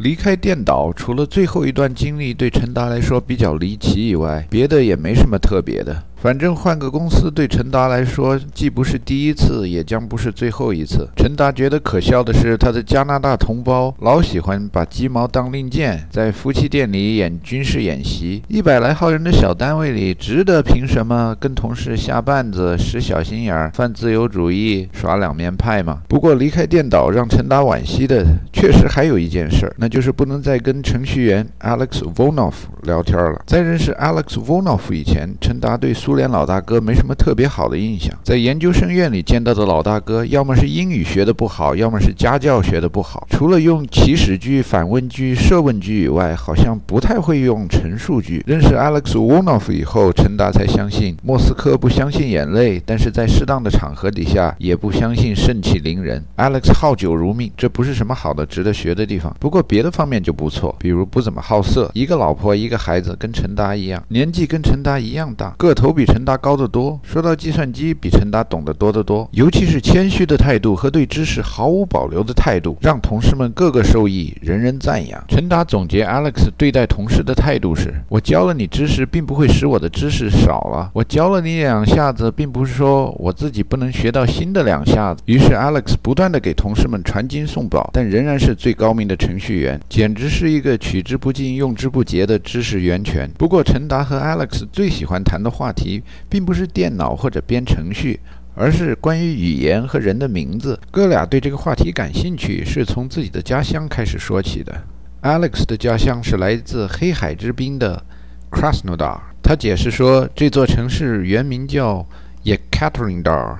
离开电岛，除了最后一段经历对陈达来说比较离奇以外，别的也没什么特别的。反正换个公司对陈达来说，既不是第一次，也将不是最后一次。陈达觉得可笑的是，他的加拿大同胞老喜欢把鸡毛当令箭，在夫妻店里演军事演习。一百来号人的小单位里，值得凭什么跟同事下绊子、使小心眼儿、犯自由主义、耍两面派吗？不过离开电脑让陈达惋惜的，确实还有一件事，那就是不能再跟程序员 Alex Vonov 聊天了。在认识 Alex Vonov 以前，陈达对苏。苏联老大哥没什么特别好的印象，在研究生院里见到的老大哥，要么是英语学的不好，要么是家教学的不好。除了用祈使句、反问句、设问句以外，好像不太会用陈述句。认识 Alex Volnov 以后，陈达才相信莫斯科不相信眼泪，但是在适当的场合底下也不相信盛气凌人。Alex 好酒如命，这不是什么好的值得学的地方。不过别的方面就不错，比如不怎么好色，一个老婆一个孩子，跟陈达一样，年纪跟陈达一样大，个头比。比陈达高得多，说到计算机，比陈达懂得多得多。尤其是谦虚的态度和对知识毫无保留的态度，让同事们个个受益，人人赞扬。陈达总结 Alex 对待同事的态度是：我教了你知识，并不会使我的知识少了；我教了你两下子，并不是说我自己不能学到新的两下子。于是 Alex 不断地给同事们传经送宝，但仍然是最高明的程序员，简直是一个取之不尽、用之不竭的知识源泉。不过，陈达和 Alex 最喜欢谈的话题。并不是电脑或者编程序，而是关于语言和人的名字。哥俩对这个话题感兴趣，是从自己的家乡开始说起的。Alex 的家乡是来自黑海之滨的 Krasnodar。他解释说，这座城市原名叫 Yekaterinodar，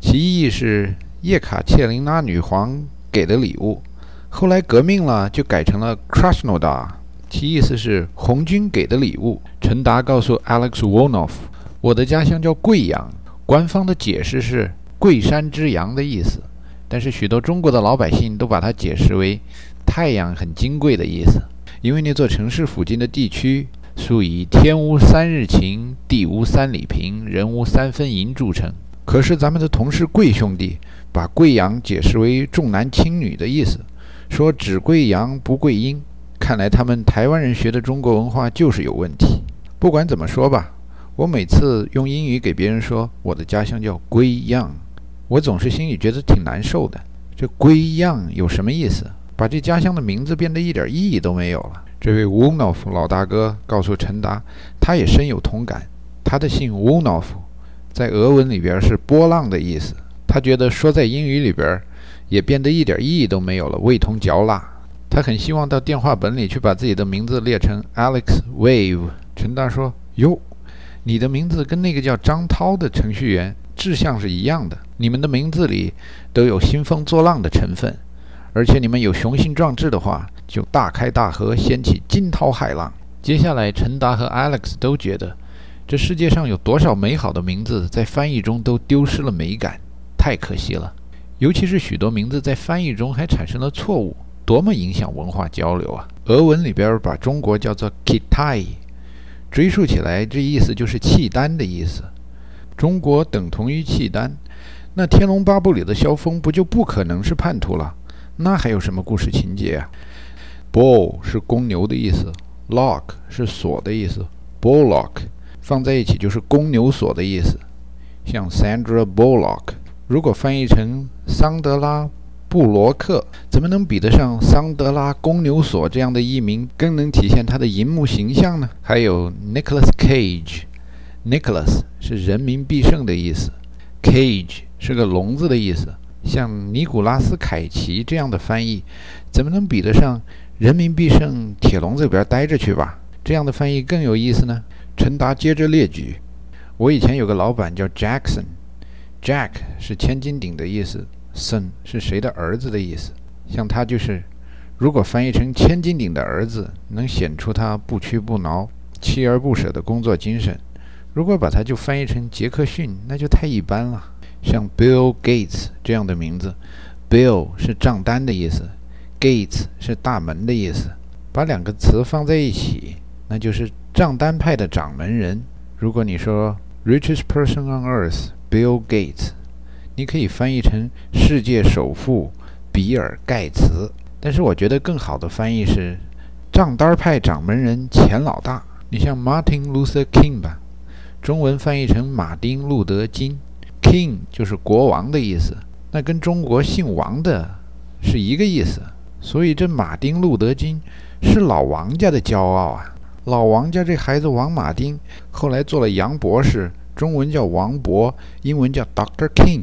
其意是叶卡切琳娜女皇给的礼物。后来革命了，就改成了 Krasnodar，其意思是红军给的礼物。陈达告诉 Alex Volnov。我的家乡叫贵阳，官方的解释是“贵山之阳”的意思，但是许多中国的老百姓都把它解释为“太阳很金贵”的意思。因为那座城市附近的地区素以“天无三日晴，地无三里平，人无三分银”著称。可是咱们的同事贵兄弟把贵阳解释为重男轻女的意思，说只贵阳不贵阴。看来他们台湾人学的中国文化就是有问题。不管怎么说吧。我每次用英语给别人说我的家乡叫归样，我总是心里觉得挺难受的。这归样有什么意思？把这家乡的名字变得一点意义都没有了。这位 w o n o f 老大哥告诉陈达，他也深有同感。他的姓 w o n o f 在俄文里边是波浪的意思。他觉得说在英语里边也变得一点意义都没有了，味同嚼蜡。他很希望到电话本里去把自己的名字列成 Alex Wave。陈达说：“哟。”你的名字跟那个叫张涛的程序员志向是一样的，你们的名字里都有兴风作浪的成分，而且你们有雄心壮志的话，就大开大合，掀起惊涛骇浪。接下来，陈达和 Alex 都觉得，这世界上有多少美好的名字在翻译中都丢失了美感，太可惜了。尤其是许多名字在翻译中还产生了错误，多么影响文化交流啊！俄文里边把中国叫做 Kitai。追溯起来，这意思就是契丹的意思。中国等同于契丹，那《天龙八部》里的萧峰不就不可能是叛徒了？那还有什么故事情节啊？Bull 是公牛的意思，Lock 是锁的意思，Bulllock 放在一起就是公牛锁的意思。像 Sandra Bullock，如果翻译成桑德拉。布罗克怎么能比得上桑德拉公牛所这样的艺名，更能体现他的银幕形象呢？还有 Nicholas Cage，Nicholas 是人民必胜的意思，Cage 是个笼子的意思。像尼古拉斯凯奇这样的翻译，怎么能比得上人民必胜铁笼子里边待着去吧？这样的翻译更有意思呢。陈达接着列举，我以前有个老板叫 Jackson，Jack 是千斤顶的意思。Son 是谁的儿子的意思？像他就是，如果翻译成千斤顶的儿子，能显出他不屈不挠、锲而不舍的工作精神；如果把它就翻译成杰克逊，那就太一般了。像 Bill Gates 这样的名字，Bill 是账单的意思，Gates 是大门的意思，把两个词放在一起，那就是账单派的掌门人。如果你说 Richest person on earth Bill Gates。你可以翻译成世界首富比尔盖茨，但是我觉得更好的翻译是账单派掌门人钱老大。你像 Martin Luther King 吧，中文翻译成马丁路德金，King 就是国王的意思，那跟中国姓王的是一个意思。所以这马丁路德金是老王家的骄傲啊！老王家这孩子王马丁后来做了杨博士，中文叫王博，英文叫 Doctor King，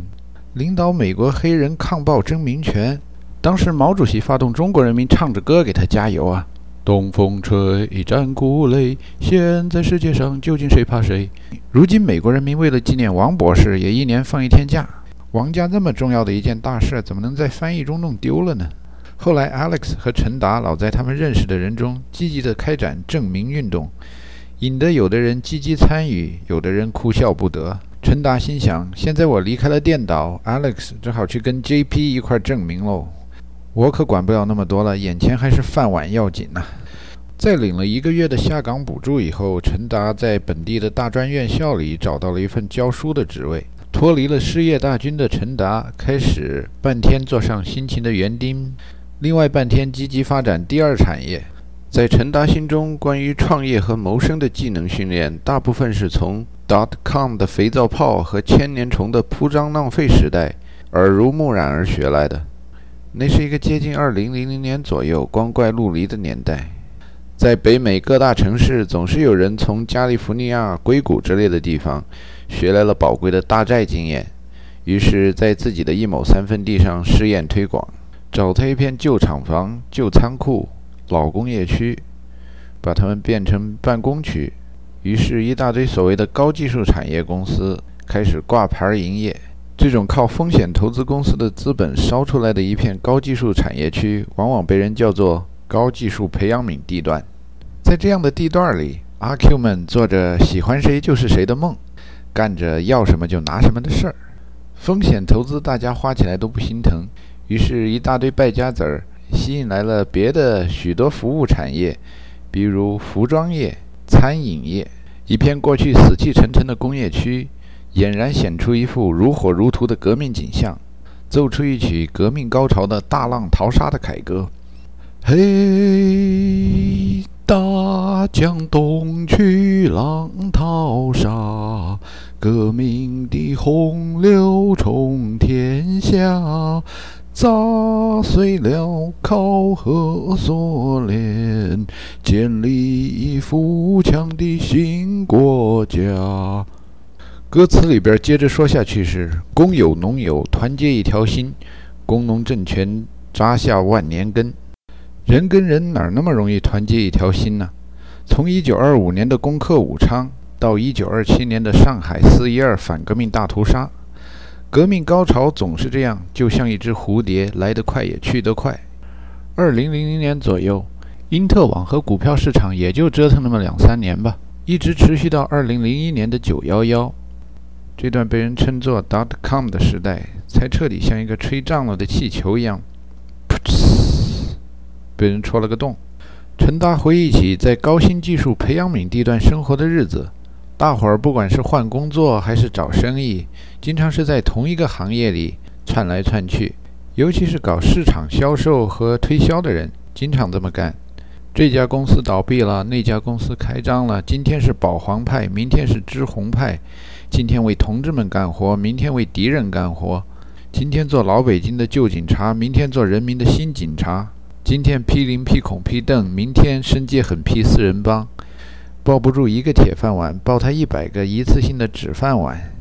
领导美国黑人抗暴争民权。当时毛主席发动中国人民唱着歌给他加油啊！东风吹，战鼓擂，现在世界上究竟谁怕谁？如今美国人民为了纪念王博士，也一年放一天假。王家这么重要的一件大事，怎么能在翻译中弄丢了呢？后来，Alex 和陈达老在他们认识的人中积极地开展证明运动，引得有的人积极参与，有的人哭笑不得。陈达心想：现在我离开了电导，Alex 只好去跟 JP 一块证明喽。我可管不了那么多了，眼前还是饭碗要紧呐！在领了一个月的下岗补助以后，陈达在本地的大专院校里找到了一份教书的职位。脱离了失业大军的陈达，开始半天坐上辛勤的园丁，另外半天积极发展第二产业。在陈达心中，关于创业和谋生的技能训练，大部分是从 dot com 的肥皂泡和千年虫的铺张浪费时代耳濡目染而学来的。那是一个接近二零零零年左右光怪陆离的年代，在北美各大城市，总是有人从加利福尼亚、硅谷之类的地方学来了宝贵的大寨经验，于是，在自己的一亩三分地上试验推广，找他一片旧厂房、旧仓库、老工业区，把它们变成办公区，于是，一大堆所谓的高技术产业公司开始挂牌营业。这种靠风险投资公司的资本烧出来的一片高技术产业区，往往被人叫做高技术培养皿地段。在这样的地段里，阿 Q 们做着喜欢谁就是谁的梦，干着要什么就拿什么的事儿。风险投资大家花起来都不心疼，于是，一大堆败家子儿吸引来了别的许多服务产业，比如服装业、餐饮业，一片过去死气沉沉的工业区。俨然显出一副如火如荼的革命景象，奏出一曲革命高潮的大浪淘沙的凯歌。嘿，大江东去，浪淘沙，革命的洪流冲天下，砸碎了考核锁链，建立富强的新国家。歌词里边接着说下去是：工友农友，团结一条心，工农政权扎下万年根。人跟人哪那么容易团结一条心呢？从1925年的攻克武昌到1927年的上海四一二反革命大屠杀，革命高潮总是这样，就像一只蝴蝶，来得快也去得快。2000年左右，因特网和股票市场也就折腾那么两三年吧，一直持续到2001年的911。这段被人称作 “dot com” 的时代，才彻底像一个吹胀了的气球一样，噗呲，被人戳了个洞。陈达回忆起在高新技术培养皿地段生活的日子，大伙儿不管是换工作还是找生意，经常是在同一个行业里窜来窜去。尤其是搞市场销售和推销的人，经常这么干。这家公司倒闭了，那家公司开张了。今天是保皇派，明天是知红派。今天为同志们干活，明天为敌人干活；今天做老北京的旧警察，明天做人民的新警察；今天批林批孔批邓，明天申诫狠批四人帮。抱不住一个铁饭碗，抱他一百个一次性的纸饭碗。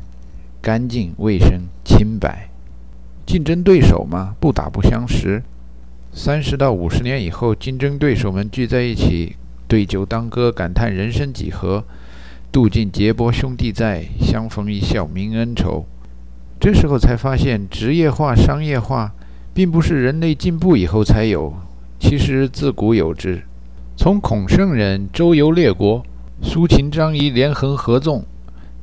干净、卫生、清白。竞争对手嘛，不打不相识。三十到五十年以后，竞争对手们聚在一起，对酒当歌，感叹人生几何。渡尽劫波兄弟在，相逢一笑泯恩仇。这时候才发现，职业化、商业化，并不是人类进步以后才有，其实自古有之。从孔圣人周游列国，苏秦张仪连横合纵，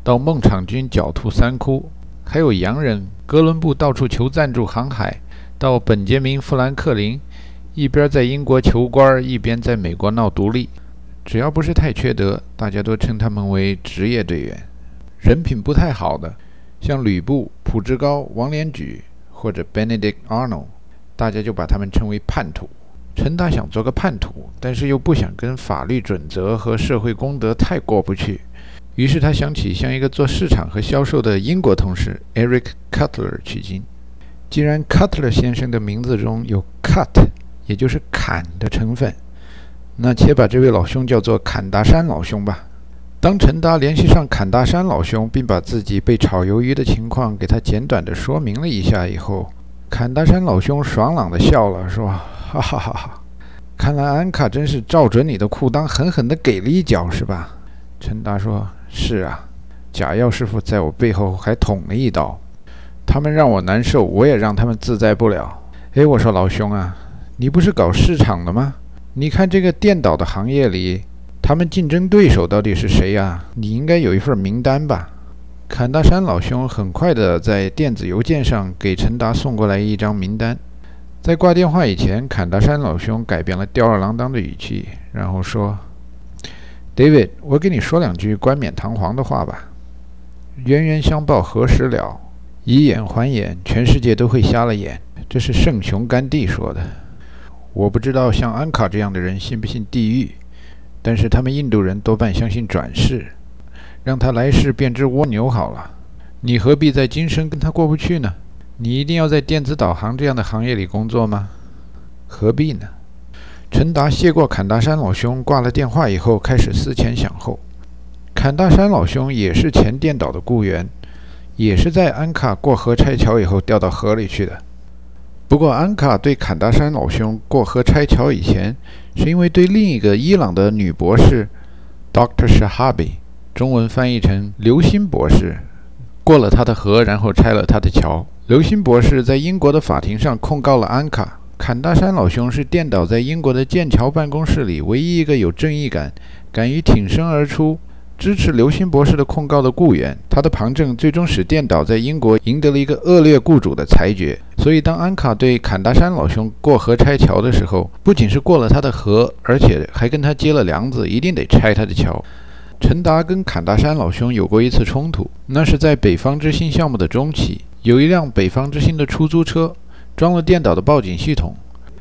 到孟尝君狡兔三窟，还有洋人哥伦布到处求赞助航海，到本杰明富兰克林一边在英国求官，一边在美国闹独立。只要不是太缺德，大家都称他们为职业队员。人品不太好的，像吕布、蒲志高、王连举或者 Benedict Arnold，大家就把他们称为叛徒。陈达想做个叛徒，但是又不想跟法律准则和社会公德太过不去。于是他想起向一个做市场和销售的英国同事 Eric Cutler 取经。既然 Cutler 先生的名字中有 cut，也就是砍的成分，那且把这位老兄叫做坎达山老兄吧。当陈达联系上坎大山老兄，并把自己被炒鱿鱼的情况给他简短的说明了一下以后，坎大山老兄爽朗的笑了，说：“哈哈哈哈，看来安卡真是照准你的裤裆狠狠的给了一脚，是吧？”陈达说。是啊，假药师傅在我背后还捅了一刀，他们让我难受，我也让他们自在不了。哎，我说老兄啊，你不是搞市场的吗？你看这个电导的行业里，他们竞争对手到底是谁呀？你应该有一份名单吧？坎大山老兄很快的在电子邮件上给陈达送过来一张名单。在挂电话以前，坎大山老兄改变了吊儿郎当的语气，然后说。David，我跟你说两句冠冕堂皇的话吧。冤冤相报何时了？以眼还眼，全世界都会瞎了眼。这是圣雄甘地说的。我不知道像安卡这样的人信不信地狱，但是他们印度人多半相信转世。让他来世变只蜗牛好了。你何必在今生跟他过不去呢？你一定要在电子导航这样的行业里工作吗？何必呢？陈达谢过坎大山老兄，挂了电话以后，开始思前想后。坎大山老兄也是前电导的雇员，也是在安卡过河拆桥以后掉到河里去的。不过，安卡对坎大山老兄过河拆桥以前，是因为对另一个伊朗的女博士 Dr. Shahabi，中文翻译成刘星博士，过了他的河，然后拆了他的桥。刘星博士在英国的法庭上控告了安卡。坎大山老兄是电导在英国的剑桥办公室里唯一一个有正义感、敢于挺身而出支持刘星博士的控告的雇员。他的旁证最终使电导在英国赢得了一个恶劣雇主的裁决。所以，当安卡对坎大山老兄过河拆桥的时候，不仅是过了他的河，而且还跟他接了梁子，一定得拆他的桥。陈达跟坎大山老兄有过一次冲突，那是在北方之星项目的中期，有一辆北方之星的出租车。装了电导的报警系统。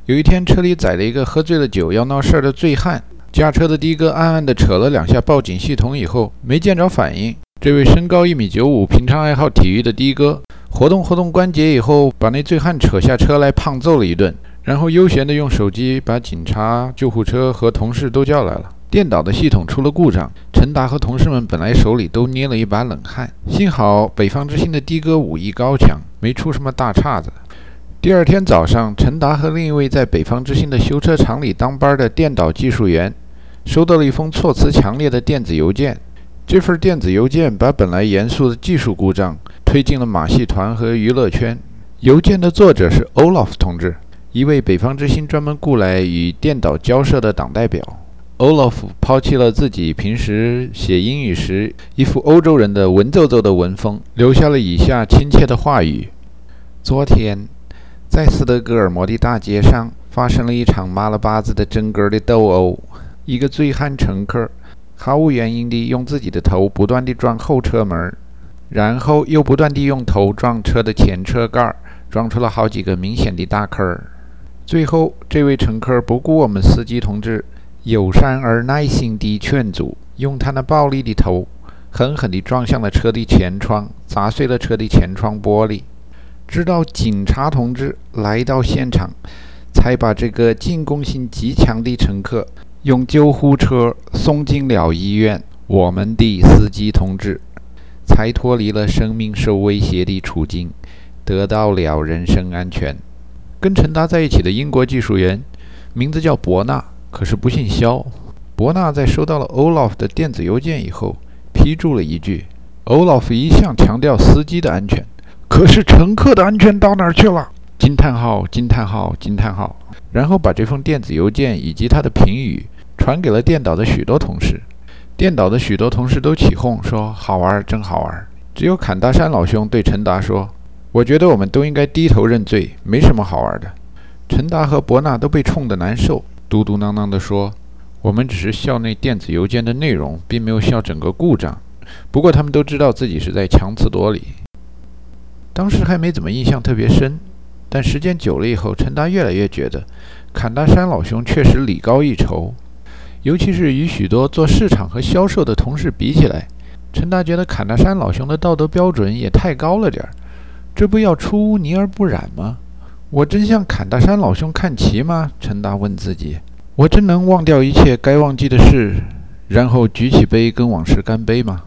有一天，车里载了一个喝醉了酒要闹事儿的醉汉。驾车的的哥暗暗地扯了两下报警系统以后，没见着反应。这位身高一米九五、平常爱好体育的的哥，活动活动关节以后，把那醉汉扯下车来胖揍了一顿，然后悠闲地用手机把警察、救护车和同事都叫来了。电导的系统出了故障，陈达和同事们本来手里都捏了一把冷汗。幸好北方之星的的哥武艺高强，没出什么大岔子。第二天早上，陈达和另一位在北方之星的修车厂里当班的电导技术员，收到了一封措辞强烈的电子邮件。这份电子邮件把本来严肃的技术故障推进了马戏团和娱乐圈。邮件的作者是 Olaf 同志，一位北方之星专门雇来与电导交涉的党代表。Olaf 抛弃了自己平时写英语时一副欧洲人的文绉绉的文风，留下了以下亲切的话语：昨天。在斯德哥尔摩的大街上，发生了一场妈了巴子的真格的斗殴。一个醉汉乘客毫无原因地用自己的头不断地撞后车门，然后又不断地用头撞车的前车盖，撞出了好几个明显的大坑儿。最后，这位乘客不顾我们司机同志友善而耐心地劝阻，用他那暴力的头狠狠地撞向了车的前窗，砸碎了车的前窗玻璃。直到警察同志来到现场，才把这个进攻性极强的乘客用救护车送进了医院。我们的司机同志才脱离了生命受威胁的处境，得到了人身安全。跟陈达在一起的英国技术员名字叫伯纳，可是不姓肖。伯纳在收到了 Olaf 的电子邮件以后，批注了一句：“Olaf 一向强调司机的安全。”可是乘客的安全到哪儿去了？惊叹号！惊叹号！惊叹号！然后把这封电子邮件以及他的评语传给了电导的许多同事。电导的许多同事都起哄说：“好玩，真好玩。”只有坎大山老兄对陈达说：“我觉得我们都应该低头认罪，没什么好玩的。”陈达和伯纳都被冲得难受，嘟嘟囔囔地说：“我们只是校内电子邮件的内容，并没有校整个故障。不过他们都知道自己是在强词夺理。”当时还没怎么印象特别深，但时间久了以后，陈达越来越觉得坎大山老兄确实礼高一筹，尤其是与许多做市场和销售的同事比起来，陈达觉得坎大山老兄的道德标准也太高了点儿。这不要出污泥而不染吗？我真向坎大山老兄看齐吗？陈达问自己。我真能忘掉一切该忘记的事，然后举起杯跟往事干杯吗？